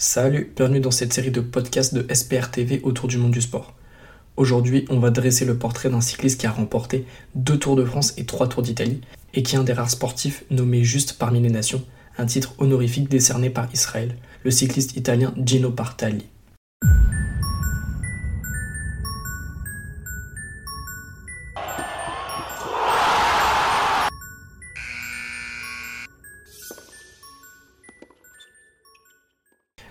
Salut, bienvenue dans cette série de podcasts de SPR TV autour du monde du sport. Aujourd'hui, on va dresser le portrait d'un cycliste qui a remporté deux Tours de France et trois Tours d'Italie, et qui est un des rares sportifs nommés juste parmi les nations, un titre honorifique décerné par Israël, le cycliste italien Gino Bartali.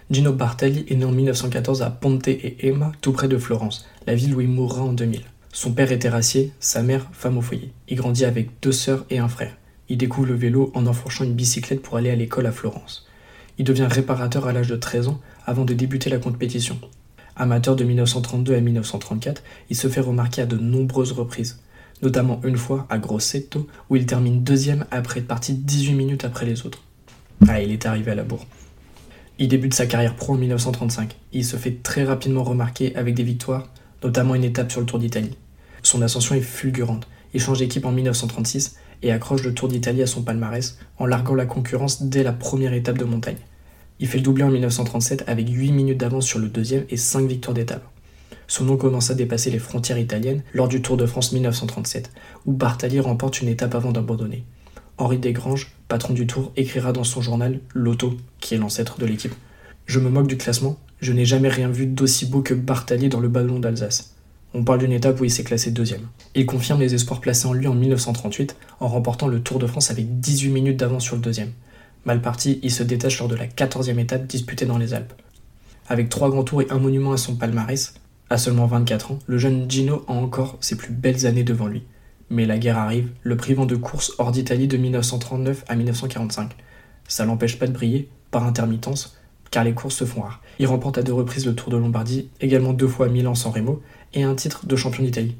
Gino Bartali est né en 1914 à Ponte et Ema, tout près de Florence, la ville où il mourra en 2000. Son père est terrassier, sa mère femme au foyer. Il grandit avec deux sœurs et un frère. Il découvre le vélo en enfourchant une bicyclette pour aller à l'école à Florence. Il devient réparateur à l'âge de 13 ans avant de débuter la compétition. Amateur de 1932 à 1934, il se fait remarquer à de nombreuses reprises, notamment une fois à Grosseto où il termine deuxième après être parti 18 minutes après les autres. Ah, il est arrivé à la bourre. Il débute sa carrière pro en 1935. Il se fait très rapidement remarquer avec des victoires, notamment une étape sur le Tour d'Italie. Son ascension est fulgurante. Il change d'équipe en 1936 et accroche le Tour d'Italie à son palmarès en larguant la concurrence dès la première étape de montagne. Il fait le doublé en 1937 avec 8 minutes d'avance sur le deuxième et 5 victoires d'étape. Son nom commence à dépasser les frontières italiennes lors du Tour de France 1937, où Bartali remporte une étape avant d'abandonner. Henri Desgranges, patron du Tour, écrira dans son journal L'Auto, qui est l'ancêtre de l'équipe. Je me moque du classement, je n'ai jamais rien vu d'aussi beau que Bartali dans le ballon d'Alsace. On parle d'une étape où il s'est classé deuxième. Il confirme les espoirs placés en lui en 1938 en remportant le Tour de France avec 18 minutes d'avance sur le deuxième. Mal parti, il se détache lors de la 14e étape disputée dans les Alpes. Avec trois grands tours et un monument à son palmarès, à seulement 24 ans, le jeune Gino a encore ses plus belles années devant lui. Mais la guerre arrive, le privant de course hors d'Italie de 1939 à 1945. Ça l'empêche pas de briller, par intermittence, car les courses se font rares. Il remporte à deux reprises le Tour de Lombardie, également deux fois Milan-San Remo, et un titre de champion d'Italie.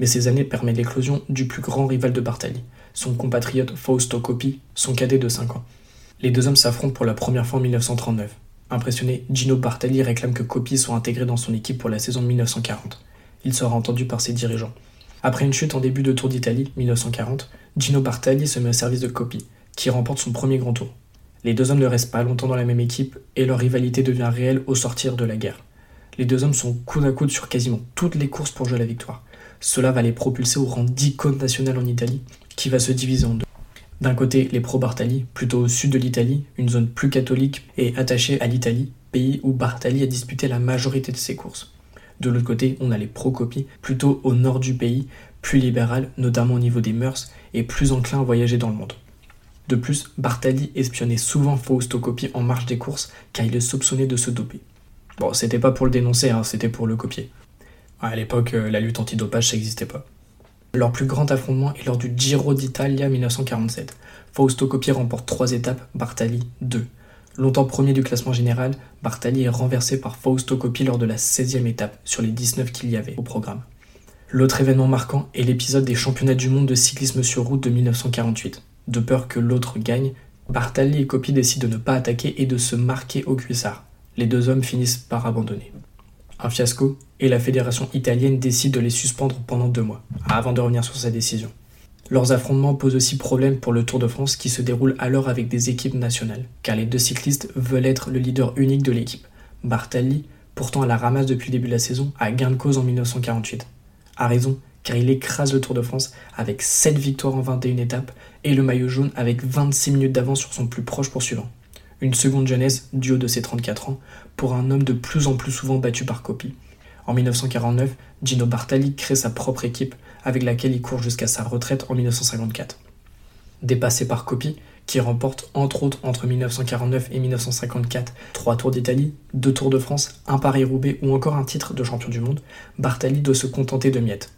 Mais ces années permettent l'éclosion du plus grand rival de Bartali, son compatriote Fausto Coppi, son cadet de 5 ans. Les deux hommes s'affrontent pour la première fois en 1939. Impressionné, Gino Bartali réclame que Coppi soit intégré dans son équipe pour la saison 1940. Il sera entendu par ses dirigeants. Après une chute en début de Tour d'Italie, 1940, Gino Bartali se met au service de Coppi, qui remporte son premier grand tour. Les deux hommes ne restent pas longtemps dans la même équipe et leur rivalité devient réelle au sortir de la guerre. Les deux hommes sont coude à coude sur quasiment toutes les courses pour jouer la victoire. Cela va les propulser au rang d'icône nationale en Italie, qui va se diviser en deux. D'un côté, les pro-Bartali, plutôt au sud de l'Italie, une zone plus catholique et attachée à l'Italie, pays où Bartali a disputé la majorité de ses courses. De l'autre côté, on a les pro-copies, plutôt au nord du pays, plus libéral, notamment au niveau des mœurs, et plus enclin à voyager dans le monde. De plus, Bartali espionnait souvent Fausto Coppi en marge des courses, car il le soupçonnait de se doper. Bon, c'était pas pour le dénoncer, hein, c'était pour le copier. À l'époque, euh, la lutte antidopage, ça n'existait pas. Leur plus grand affrontement est lors du Giro d'Italia 1947. Fausto Coppi remporte trois étapes, Bartali deux. Longtemps premier du classement général, Bartali est renversé par Fausto Coppi lors de la 16e étape sur les 19 qu'il y avait au programme. L'autre événement marquant est l'épisode des championnats du monde de cyclisme sur route de 1948. De peur que l'autre gagne, Bartali et Coppi décident de ne pas attaquer et de se marquer au cuissard. Les deux hommes finissent par abandonner. Un fiasco, et la fédération italienne décide de les suspendre pendant deux mois, avant de revenir sur sa décision. Leurs affrontements posent aussi problème pour le Tour de France qui se déroule alors avec des équipes nationales, car les deux cyclistes veulent être le leader unique de l'équipe. Bartali, pourtant à la ramasse depuis le début de la saison, a gain de cause en 1948. A raison, car il écrase le Tour de France avec 7 victoires en 21 étapes et le maillot jaune avec 26 minutes d'avance sur son plus proche poursuivant. Une seconde jeunesse du haut de ses 34 ans pour un homme de plus en plus souvent battu par copie. En 1949, Gino Bartali crée sa propre équipe avec laquelle il court jusqu'à sa retraite en 1954. Dépassé par Coppi, qui remporte entre autres entre 1949 et 1954 trois Tours d'Italie, deux Tours de France, un Paris-Roubaix ou encore un titre de champion du monde, Bartali doit se contenter de miettes.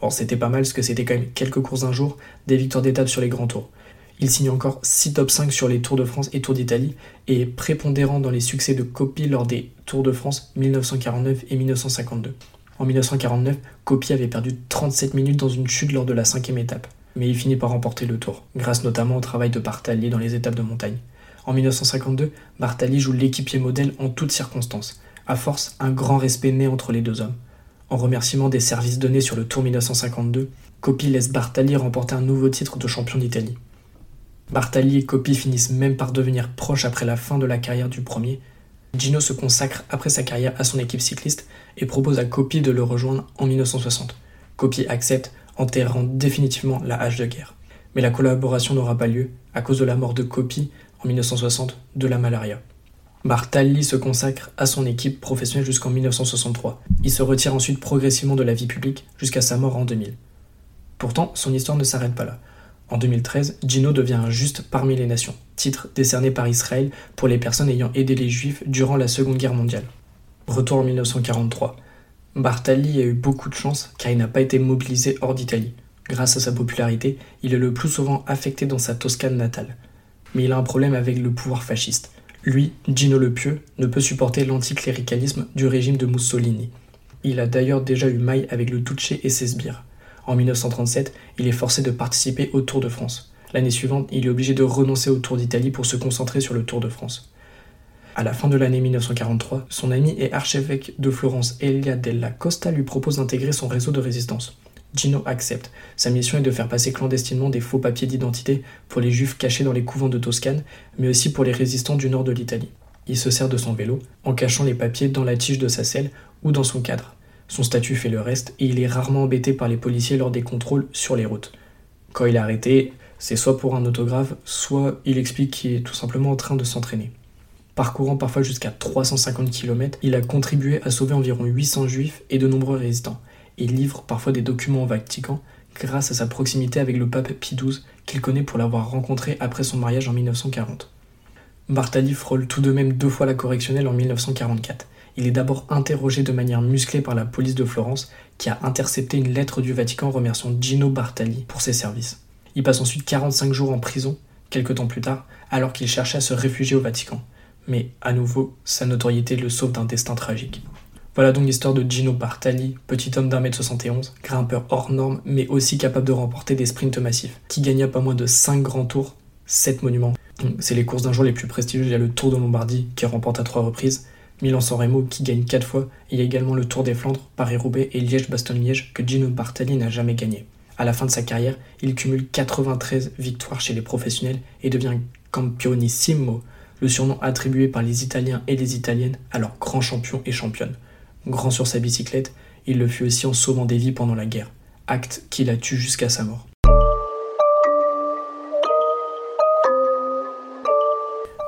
Bon, c'était pas mal parce que c'était quand même quelques courses d'un jour, des victoires d'étape sur les grands tours. Il signe encore 6 top 5 sur les Tours de France et Tours d'Italie et est prépondérant dans les succès de Coppi lors des Tours de France 1949 et 1952. En 1949, Coppi avait perdu 37 minutes dans une chute lors de la cinquième étape, mais il finit par remporter le tour, grâce notamment au travail de Bartali dans les étapes de montagne. En 1952, Bartali joue l'équipier modèle en toutes circonstances. À force, un grand respect naît entre les deux hommes. En remerciement des services donnés sur le Tour 1952, Coppi laisse Bartali remporter un nouveau titre de champion d'Italie. Bartali et Coppi finissent même par devenir proches après la fin de la carrière du premier, Gino se consacre après sa carrière à son équipe cycliste et propose à Coppi de le rejoindre en 1960. Coppi accepte, enterrant définitivement la hache de guerre. Mais la collaboration n'aura pas lieu à cause de la mort de Coppi en 1960 de la malaria. Bartali se consacre à son équipe professionnelle jusqu'en 1963. Il se retire ensuite progressivement de la vie publique jusqu'à sa mort en 2000. Pourtant, son histoire ne s'arrête pas là. En 2013, Gino devient un juste parmi les nations, titre décerné par Israël pour les personnes ayant aidé les Juifs durant la Seconde Guerre mondiale. Retour en 1943. Bartali a eu beaucoup de chance car il n'a pas été mobilisé hors d'Italie. Grâce à sa popularité, il est le plus souvent affecté dans sa Toscane natale. Mais il a un problème avec le pouvoir fasciste. Lui, Gino le Pieux, ne peut supporter l'anticléricalisme du régime de Mussolini. Il a d'ailleurs déjà eu maille avec le Duce et ses sbires. En 1937, il est forcé de participer au Tour de France. L'année suivante, il est obligé de renoncer au Tour d'Italie pour se concentrer sur le Tour de France. À la fin de l'année 1943, son ami et archevêque de Florence Elia della Costa lui propose d'intégrer son réseau de résistance. Gino accepte. Sa mission est de faire passer clandestinement des faux papiers d'identité pour les juifs cachés dans les couvents de Toscane, mais aussi pour les résistants du nord de l'Italie. Il se sert de son vélo, en cachant les papiers dans la tige de sa selle ou dans son cadre. Son statut fait le reste et il est rarement embêté par les policiers lors des contrôles sur les routes. Quand il est arrêté, c'est soit pour un autographe, soit il explique qu'il est tout simplement en train de s'entraîner. Parcourant parfois jusqu'à 350 km, il a contribué à sauver environ 800 juifs et de nombreux résistants. Il livre parfois des documents au Vatican grâce à sa proximité avec le pape Pie XII qu'il connaît pour l'avoir rencontré après son mariage en 1940. Bartali frôle tout de même deux fois la correctionnelle en 1944 il est d'abord interrogé de manière musclée par la police de Florence, qui a intercepté une lettre du Vatican remerciant Gino Bartali pour ses services. Il passe ensuite 45 jours en prison, quelques temps plus tard, alors qu'il cherchait à se réfugier au Vatican. Mais à nouveau, sa notoriété le sauve d'un destin tragique. Voilà donc l'histoire de Gino Bartali, petit homme d'un mètre 71, grimpeur hors norme, mais aussi capable de remporter des sprints massifs, qui gagna pas moins de 5 grands tours, 7 monuments. C'est les courses d'un jour les plus prestigieuses, il y a le Tour de Lombardie, qui remporte à 3 reprises, Milan-San Remo qui gagne 4 fois, il y a également le Tour des Flandres, Paris-Roubaix et Liège-Bastogne-Liège que Gino Bartali n'a jamais gagné. À la fin de sa carrière, il cumule 93 victoires chez les professionnels et devient campionissimo, le surnom attribué par les Italiens et les Italiennes à leurs grands champions et championnes. Grand sur sa bicyclette, il le fut aussi en sauvant des vies pendant la guerre, acte qui la tue jusqu'à sa mort.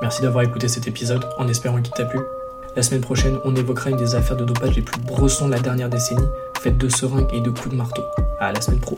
Merci d'avoir écouté cet épisode en espérant qu'il t'a plu. La semaine prochaine, on évoquera une des affaires de dopage les plus brossons de la dernière décennie, faite de seringues et de coups de marteau. À la semaine pro.